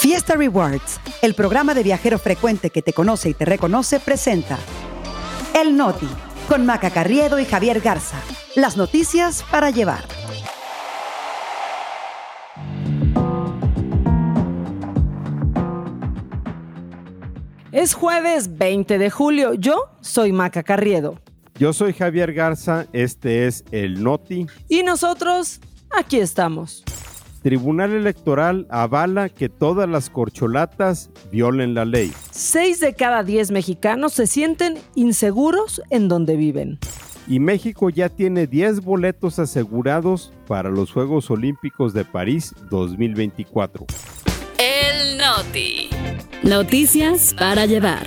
Fiesta Rewards, el programa de viajero frecuente que te conoce y te reconoce, presenta El Noti, con Maca Carriedo y Javier Garza. Las noticias para llevar. Es jueves 20 de julio. Yo soy Maca Carriedo. Yo soy Javier Garza, este es el Noti. Y nosotros, aquí estamos. Tribunal Electoral avala que todas las corcholatas violen la ley. Seis de cada diez mexicanos se sienten inseguros en donde viven. Y México ya tiene 10 boletos asegurados para los Juegos Olímpicos de París 2024. El Noti. Noticias para llevar.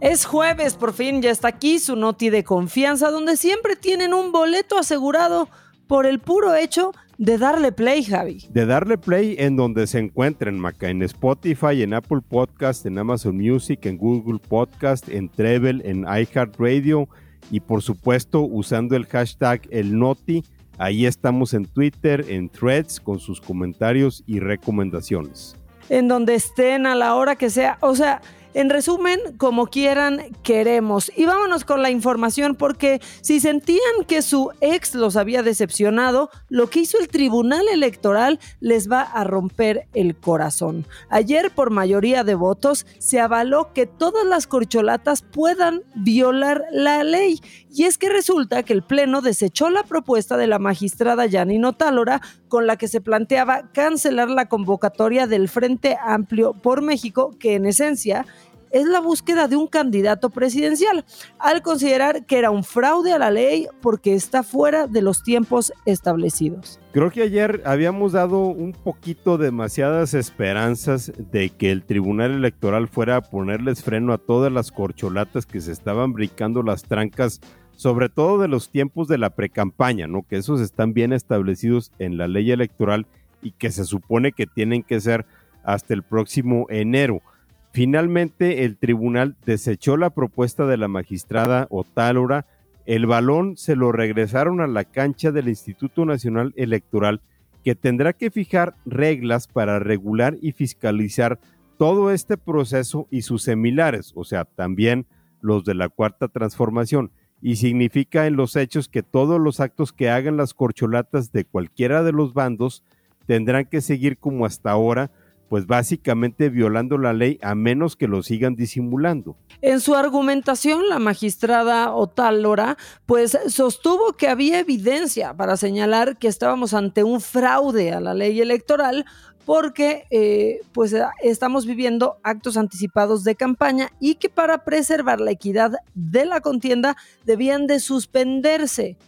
Es jueves, por fin ya está aquí su noti de confianza, donde siempre tienen un boleto asegurado por el puro hecho de darle play, Javi. De darle play en donde se encuentren, Maca, en Spotify, en Apple Podcast, en Amazon Music, en Google Podcast, en Treble, en iHeartRadio y por supuesto usando el hashtag el Noti. Ahí estamos en Twitter, en Threads, con sus comentarios y recomendaciones. En donde estén a la hora que sea. O sea, en resumen, como quieran, queremos. Y vámonos con la información porque si sentían que su ex los había decepcionado, lo que hizo el Tribunal Electoral les va a romper el corazón. Ayer, por mayoría de votos, se avaló que todas las corcholatas puedan violar la ley. Y es que resulta que el Pleno desechó la propuesta de la magistrada Yanino Tálora con la que se planteaba cancelar la convocatoria del Frente Amplio por México, que en esencia es la búsqueda de un candidato presidencial, al considerar que era un fraude a la ley porque está fuera de los tiempos establecidos. Creo que ayer habíamos dado un poquito demasiadas esperanzas de que el Tribunal Electoral fuera a ponerles freno a todas las corcholatas que se estaban brincando las trancas, sobre todo de los tiempos de la precampaña, ¿no? Que esos están bien establecidos en la ley electoral y que se supone que tienen que ser hasta el próximo enero. Finalmente, el tribunal desechó la propuesta de la magistrada Otálora. El balón se lo regresaron a la cancha del Instituto Nacional Electoral, que tendrá que fijar reglas para regular y fiscalizar todo este proceso y sus similares, o sea, también los de la cuarta transformación. Y significa en los hechos que todos los actos que hagan las corcholatas de cualquiera de los bandos tendrán que seguir como hasta ahora, pues básicamente violando la ley a menos que lo sigan disimulando. En su argumentación, la magistrada Otálora pues sostuvo que había evidencia para señalar que estábamos ante un fraude a la ley electoral porque eh, pues estamos viviendo actos anticipados de campaña y que para preservar la equidad de la contienda debían de suspenderse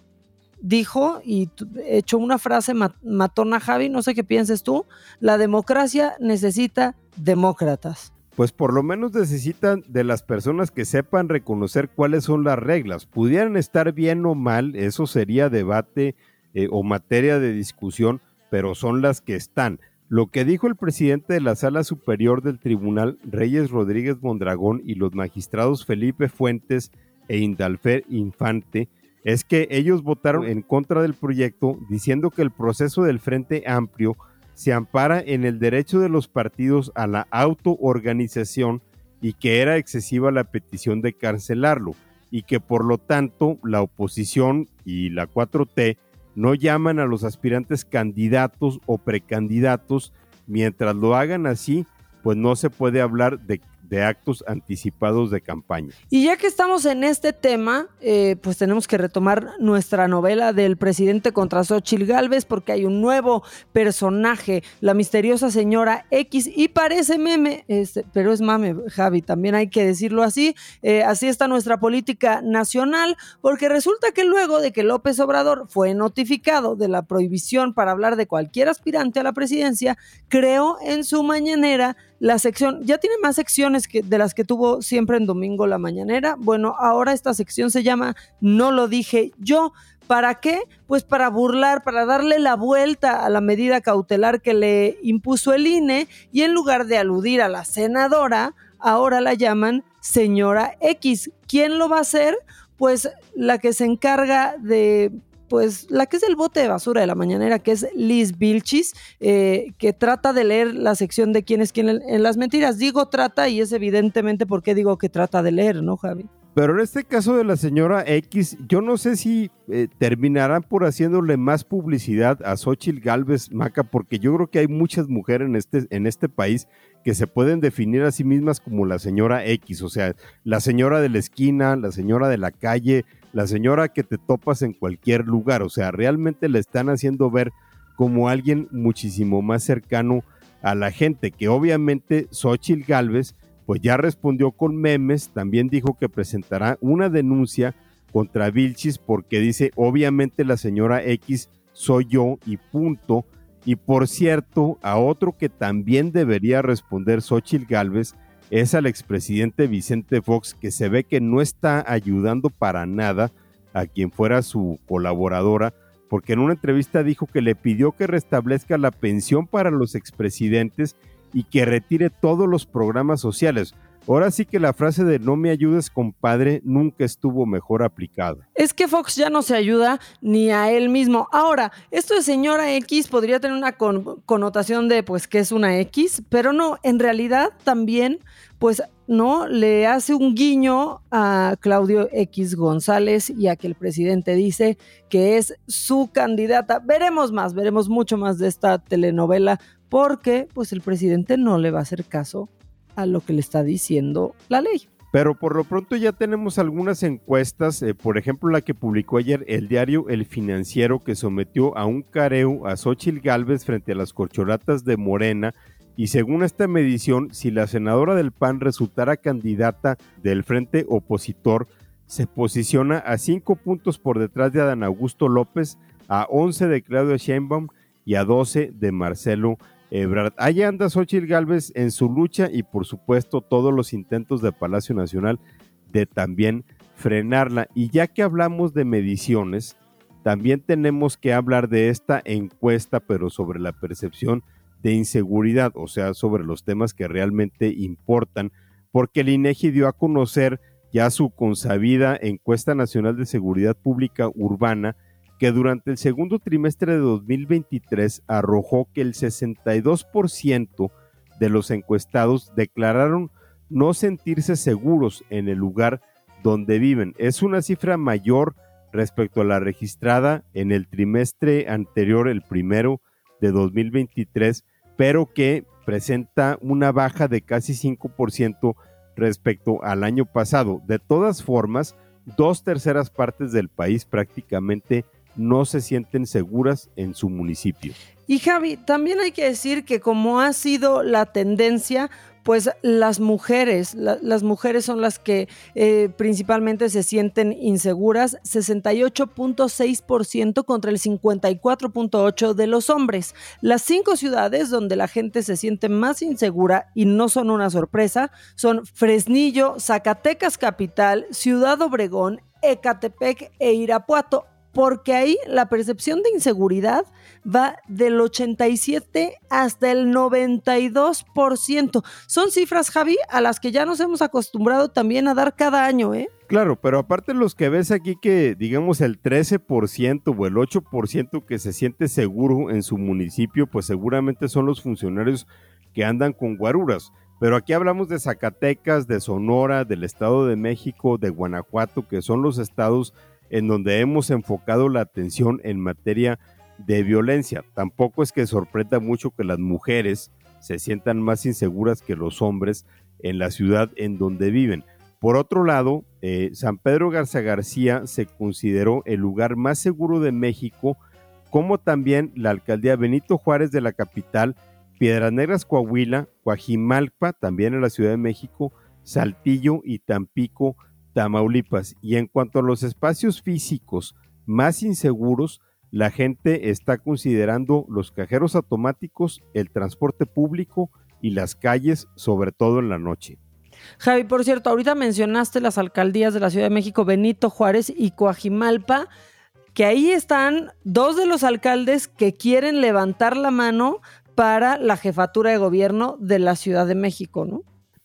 dijo y echó una frase matona Javi, no sé qué pienses tú, la democracia necesita demócratas. Pues por lo menos necesitan de las personas que sepan reconocer cuáles son las reglas. Pudieran estar bien o mal, eso sería debate eh, o materia de discusión, pero son las que están. Lo que dijo el presidente de la Sala Superior del Tribunal, Reyes Rodríguez Mondragón, y los magistrados Felipe Fuentes e Indalfer Infante, es que ellos votaron en contra del proyecto diciendo que el proceso del Frente Amplio se ampara en el derecho de los partidos a la autoorganización y que era excesiva la petición de cancelarlo y que por lo tanto la oposición y la 4T no llaman a los aspirantes candidatos o precandidatos. Mientras lo hagan así, pues no se puede hablar de de actos anticipados de campaña. Y ya que estamos en este tema, eh, pues tenemos que retomar nuestra novela del presidente contra Xochitl Galvez, porque hay un nuevo personaje, la misteriosa señora X, y parece meme, este, pero es mame, Javi, también hay que decirlo así. Eh, así está nuestra política nacional, porque resulta que luego de que López Obrador fue notificado de la prohibición para hablar de cualquier aspirante a la presidencia, creó en su mañanera la sección, ya tiene más secciones de las que tuvo siempre en domingo la mañanera. Bueno, ahora esta sección se llama No lo dije yo. ¿Para qué? Pues para burlar, para darle la vuelta a la medida cautelar que le impuso el INE y en lugar de aludir a la senadora, ahora la llaman señora X. ¿Quién lo va a hacer? Pues la que se encarga de pues la que es el bote de basura de la mañanera, que es Liz Vilchis, eh, que trata de leer la sección de quién es quién en las mentiras. Digo trata y es evidentemente por qué digo que trata de leer, ¿no, Javi? Pero en este caso de la señora X, yo no sé si eh, terminarán por haciéndole más publicidad a Xochitl Galvez Maca, porque yo creo que hay muchas mujeres en este, en este país que se pueden definir a sí mismas como la señora X, o sea, la señora de la esquina, la señora de la calle, la señora que te topas en cualquier lugar, o sea, realmente le están haciendo ver como alguien muchísimo más cercano a la gente, que obviamente Xochitl Galvez pues ya respondió con memes, también dijo que presentará una denuncia contra Vilchis porque dice, obviamente la señora X soy yo y punto. Y por cierto, a otro que también debería responder Xochitl Galvez es al expresidente Vicente Fox, que se ve que no está ayudando para nada a quien fuera su colaboradora, porque en una entrevista dijo que le pidió que restablezca la pensión para los expresidentes y que retire todos los programas sociales. Ahora sí que la frase de no me ayudes, compadre, nunca estuvo mejor aplicada. Es que Fox ya no se ayuda ni a él mismo. Ahora, esto de señora X podría tener una connotación de pues que es una X, pero no, en realidad también pues no le hace un guiño a Claudio X González y a que el presidente dice que es su candidata. Veremos más, veremos mucho más de esta telenovela porque pues el presidente no le va a hacer caso a lo que le está diciendo la ley. Pero por lo pronto ya tenemos algunas encuestas, eh, por ejemplo la que publicó ayer el diario El Financiero que sometió a un careo a Xochitl Galvez frente a las corcholatas de Morena y según esta medición, si la senadora del PAN resultara candidata del frente opositor, se posiciona a cinco puntos por detrás de Adán Augusto López, a 11 de Claudio Sheinbaum y a 12 de Marcelo Ebrard. Ahí anda Xochitl Galvez en su lucha y por supuesto todos los intentos de Palacio Nacional de también frenarla. Y ya que hablamos de mediciones, también tenemos que hablar de esta encuesta, pero sobre la percepción de inseguridad, o sea, sobre los temas que realmente importan, porque el INEGI dio a conocer ya su consabida encuesta nacional de seguridad pública urbana, que durante el segundo trimestre de 2023 arrojó que el 62% de los encuestados declararon no sentirse seguros en el lugar donde viven. Es una cifra mayor respecto a la registrada en el trimestre anterior, el primero de 2023, pero que presenta una baja de casi 5% respecto al año pasado. De todas formas, dos terceras partes del país prácticamente no se sienten seguras en su municipio. Y Javi, también hay que decir que como ha sido la tendencia, pues las mujeres, las mujeres son las que eh, principalmente se sienten inseguras, 68.6% contra el 54.8% de los hombres. Las cinco ciudades donde la gente se siente más insegura y no son una sorpresa son Fresnillo, Zacatecas Capital, Ciudad Obregón, Ecatepec e Irapuato porque ahí la percepción de inseguridad va del 87 hasta el 92%. Son cifras, Javi, a las que ya nos hemos acostumbrado también a dar cada año, ¿eh? Claro, pero aparte los que ves aquí que digamos el 13% o el 8% que se siente seguro en su municipio, pues seguramente son los funcionarios que andan con guaruras. Pero aquí hablamos de Zacatecas, de Sonora, del Estado de México, de Guanajuato, que son los estados en donde hemos enfocado la atención en materia de violencia. Tampoco es que sorprenda mucho que las mujeres se sientan más inseguras que los hombres en la ciudad en donde viven. Por otro lado, eh, San Pedro Garza García se consideró el lugar más seguro de México, como también la alcaldía Benito Juárez de la capital, Piedras Negras Coahuila, Coajimalpa, también en la Ciudad de México, Saltillo y Tampico, Tamaulipas. Y en cuanto a los espacios físicos más inseguros, la gente está considerando los cajeros automáticos, el transporte público y las calles, sobre todo en la noche. Javi, por cierto, ahorita mencionaste las alcaldías de la Ciudad de México, Benito Juárez y Coajimalpa, que ahí están dos de los alcaldes que quieren levantar la mano para la jefatura de gobierno de la Ciudad de México, ¿no?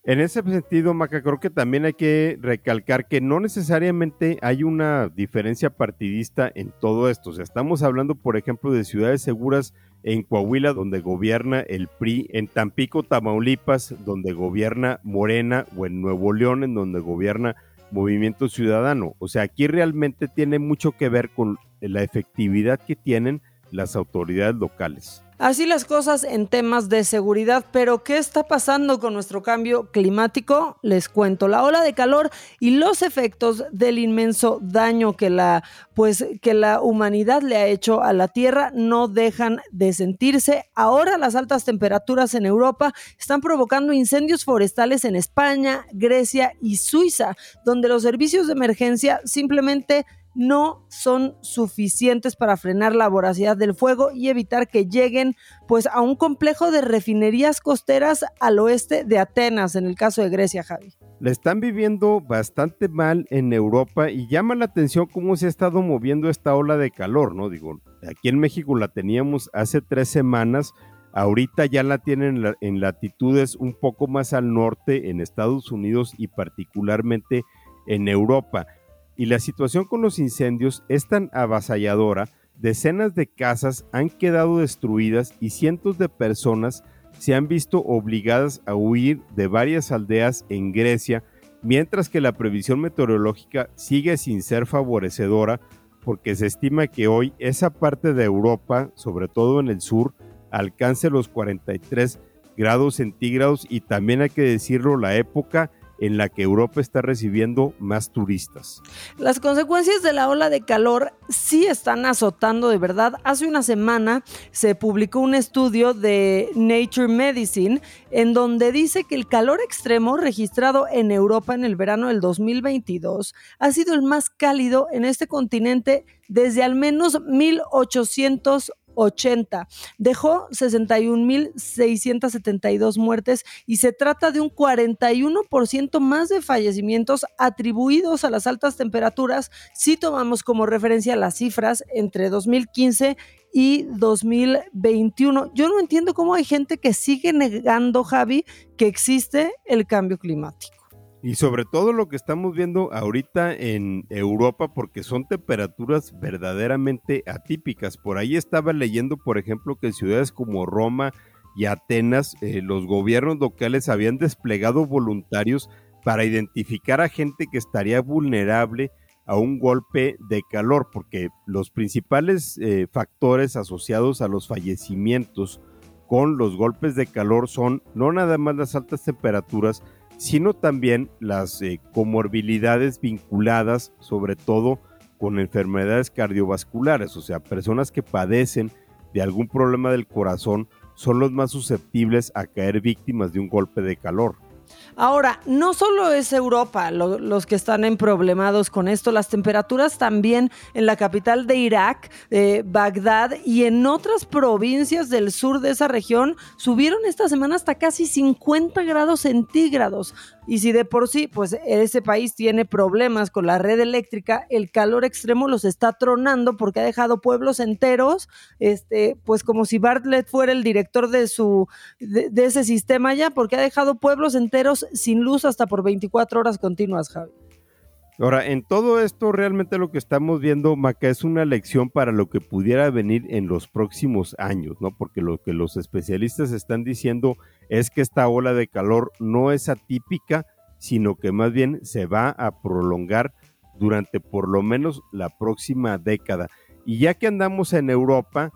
En ese sentido, Maca, creo que también hay que recalcar que no necesariamente hay una diferencia partidista en todo esto. O sea, estamos hablando, por ejemplo, de ciudades seguras en Coahuila, donde gobierna el PRI, en Tampico, Tamaulipas, donde gobierna Morena, o en Nuevo León, en donde gobierna Movimiento Ciudadano. O sea, aquí realmente tiene mucho que ver con la efectividad que tienen las autoridades locales. Así las cosas en temas de seguridad, pero ¿qué está pasando con nuestro cambio climático? Les cuento, la ola de calor y los efectos del inmenso daño que la pues que la humanidad le ha hecho a la Tierra no dejan de sentirse. Ahora las altas temperaturas en Europa están provocando incendios forestales en España, Grecia y Suiza, donde los servicios de emergencia simplemente no son suficientes para frenar la voracidad del fuego y evitar que lleguen pues a un complejo de refinerías costeras al oeste de Atenas, en el caso de Grecia, Javi. La están viviendo bastante mal en Europa y llama la atención cómo se ha estado moviendo esta ola de calor, ¿no? Digo, aquí en México la teníamos hace tres semanas, ahorita ya la tienen en latitudes un poco más al norte, en Estados Unidos y particularmente en Europa y la situación con los incendios es tan avasalladora, decenas de casas han quedado destruidas y cientos de personas se han visto obligadas a huir de varias aldeas en Grecia, mientras que la previsión meteorológica sigue sin ser favorecedora porque se estima que hoy esa parte de Europa, sobre todo en el sur, alcance los 43 grados centígrados y también hay que decirlo la época en la que Europa está recibiendo más turistas. Las consecuencias de la ola de calor sí están azotando de verdad. Hace una semana se publicó un estudio de Nature Medicine en donde dice que el calor extremo registrado en Europa en el verano del 2022 ha sido el más cálido en este continente desde al menos 1800 80. Dejó 61.672 muertes y se trata de un 41% más de fallecimientos atribuidos a las altas temperaturas si tomamos como referencia las cifras entre 2015 y 2021. Yo no entiendo cómo hay gente que sigue negando, Javi, que existe el cambio climático. Y sobre todo lo que estamos viendo ahorita en Europa, porque son temperaturas verdaderamente atípicas. Por ahí estaba leyendo, por ejemplo, que en ciudades como Roma y Atenas, eh, los gobiernos locales habían desplegado voluntarios para identificar a gente que estaría vulnerable a un golpe de calor, porque los principales eh, factores asociados a los fallecimientos con los golpes de calor son no nada más las altas temperaturas, sino también las eh, comorbilidades vinculadas sobre todo con enfermedades cardiovasculares, o sea, personas que padecen de algún problema del corazón son los más susceptibles a caer víctimas de un golpe de calor. Ahora, no solo es Europa los que están en problemados con esto, las temperaturas también en la capital de Irak, eh, Bagdad y en otras provincias del sur de esa región subieron esta semana hasta casi 50 grados centígrados. Y si de por sí, pues ese país tiene problemas con la red eléctrica, el calor extremo los está tronando porque ha dejado pueblos enteros, este, pues como si Bartlett fuera el director de su, de, ese sistema ya, porque ha dejado pueblos enteros sin luz hasta por 24 horas continuas, Javi. Ahora, en todo esto realmente lo que estamos viendo, Maca, es una lección para lo que pudiera venir en los próximos años, ¿no? Porque lo que los especialistas están diciendo es que esta ola de calor no es atípica, sino que más bien se va a prolongar durante por lo menos la próxima década. Y ya que andamos en Europa,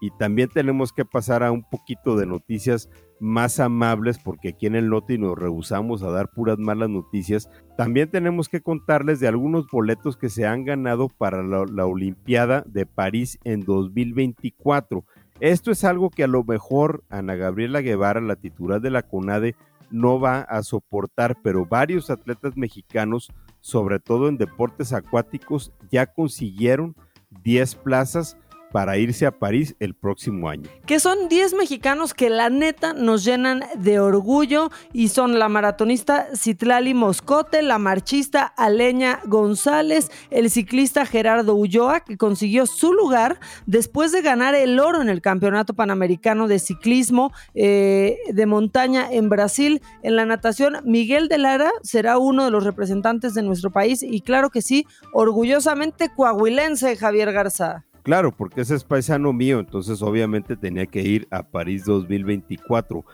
y también tenemos que pasar a un poquito de noticias más amables, porque aquí en el Noti nos rehusamos a dar puras malas noticias. También tenemos que contarles de algunos boletos que se han ganado para la, la Olimpiada de París en 2024. Esto es algo que a lo mejor Ana Gabriela Guevara, la titular de la CONADE, no va a soportar, pero varios atletas mexicanos, sobre todo en deportes acuáticos, ya consiguieron 10 plazas para irse a París el próximo año. Que son 10 mexicanos que la neta nos llenan de orgullo y son la maratonista Citlali Moscote, la marchista Aleña González, el ciclista Gerardo Ulloa, que consiguió su lugar después de ganar el oro en el Campeonato Panamericano de Ciclismo eh, de Montaña en Brasil. En la natación, Miguel de Lara será uno de los representantes de nuestro país y claro que sí, orgullosamente coahuilense Javier Garza. Claro, porque ese es paisano mío, entonces obviamente tenía que ir a París 2024.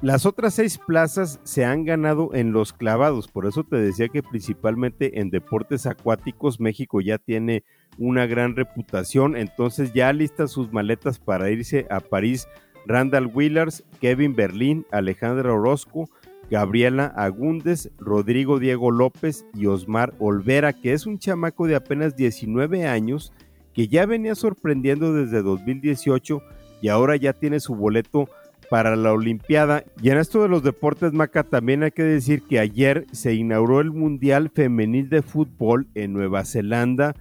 Las otras seis plazas se han ganado en los clavados, por eso te decía que principalmente en deportes acuáticos México ya tiene una gran reputación, entonces ya lista sus maletas para irse a París Randall Willars, Kevin Berlín, Alejandra Orozco, Gabriela Agúndez, Rodrigo Diego López y Osmar Olvera, que es un chamaco de apenas 19 años que ya venía sorprendiendo desde 2018 y ahora ya tiene su boleto para la Olimpiada. Y en esto de los deportes, Maca, también hay que decir que ayer se inauguró el Mundial Femenil de Fútbol en Nueva Zelanda,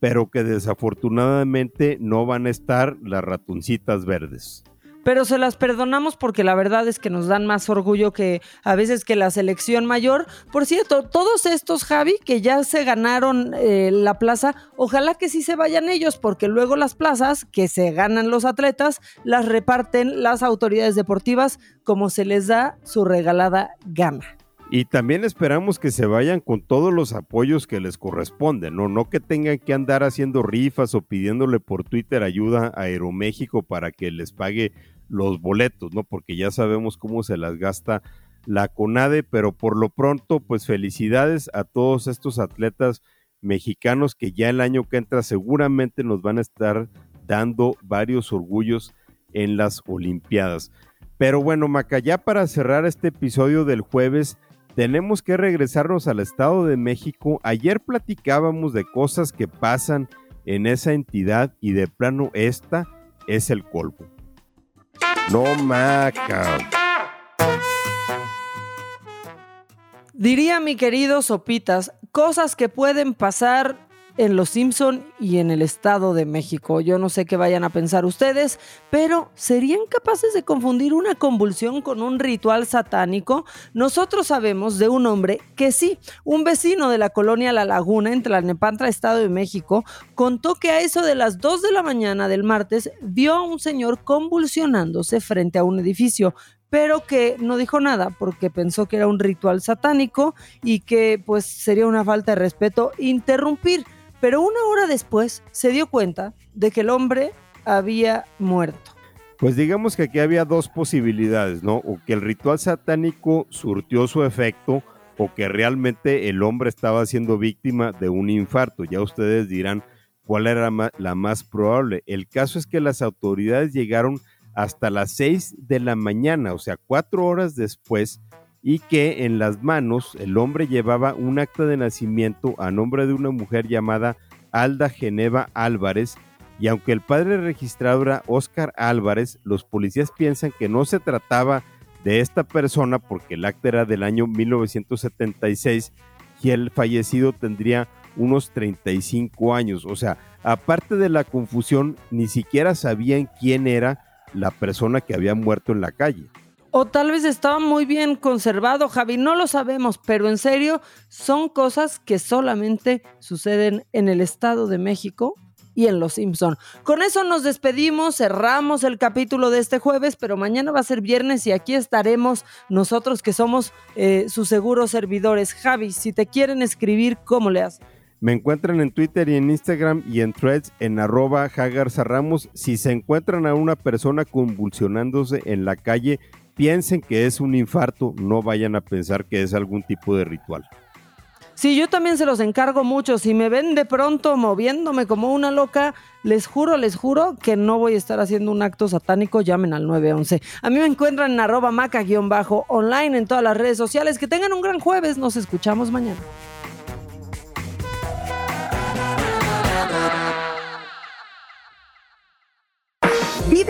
pero que desafortunadamente no van a estar las ratoncitas verdes pero se las perdonamos porque la verdad es que nos dan más orgullo que a veces que la selección mayor. Por cierto, todos estos, Javi, que ya se ganaron eh, la plaza, ojalá que sí se vayan ellos, porque luego las plazas que se ganan los atletas las reparten las autoridades deportivas como se les da su regalada gana. Y también esperamos que se vayan con todos los apoyos que les corresponden, ¿no? No que tengan que andar haciendo rifas o pidiéndole por Twitter ayuda a Aeroméxico para que les pague los boletos, ¿no? Porque ya sabemos cómo se las gasta la CONADE, pero por lo pronto, pues felicidades a todos estos atletas mexicanos que ya el año que entra seguramente nos van a estar dando varios orgullos en las Olimpiadas. Pero bueno, Maca, ya para cerrar este episodio del jueves, tenemos que regresarnos al Estado de México. Ayer platicábamos de cosas que pasan en esa entidad y de plano esta es el colmo. No maca. Diría mi querido Sopitas, cosas que pueden pasar en Los Simpson y en el Estado de México. Yo no sé qué vayan a pensar ustedes, pero ¿serían capaces de confundir una convulsión con un ritual satánico? Nosotros sabemos de un hombre que sí, un vecino de la colonia La Laguna en Tlalnepantla, Estado de México, contó que a eso de las 2 de la mañana del martes vio a un señor convulsionándose frente a un edificio pero que no dijo nada porque pensó que era un ritual satánico y que pues sería una falta de respeto interrumpir pero una hora después se dio cuenta de que el hombre había muerto. Pues digamos que aquí había dos posibilidades, ¿no? O que el ritual satánico surtió su efecto o que realmente el hombre estaba siendo víctima de un infarto. Ya ustedes dirán cuál era la más probable. El caso es que las autoridades llegaron hasta las seis de la mañana, o sea, cuatro horas después, y que en las manos el hombre llevaba un acta de nacimiento a nombre de una mujer llamada Alda Geneva Álvarez y aunque el padre registrado era Oscar Álvarez, los policías piensan que no se trataba de esta persona porque el acta era del año 1976 y el fallecido tendría unos 35 años. O sea, aparte de la confusión, ni siquiera sabían quién era la persona que había muerto en la calle. O tal vez estaba muy bien conservado, Javi, no lo sabemos, pero en serio, son cosas que solamente suceden en el Estado de México y en Los Simpson. Con eso nos despedimos, cerramos el capítulo de este jueves, pero mañana va a ser viernes y aquí estaremos nosotros que somos eh, sus seguros servidores. Javi, si te quieren escribir, ¿cómo le hacen? Me encuentran en Twitter y en Instagram y en threads en arroba Ramos. Si se encuentran a una persona convulsionándose en la calle, piensen que es un infarto, no vayan a pensar que es algún tipo de ritual. Sí, yo también se los encargo mucho. Si me ven de pronto moviéndome como una loca, les juro, les juro que no voy a estar haciendo un acto satánico. Llamen al 911. A mí me encuentran en arroba maca-online en todas las redes sociales. Que tengan un gran jueves. Nos escuchamos mañana.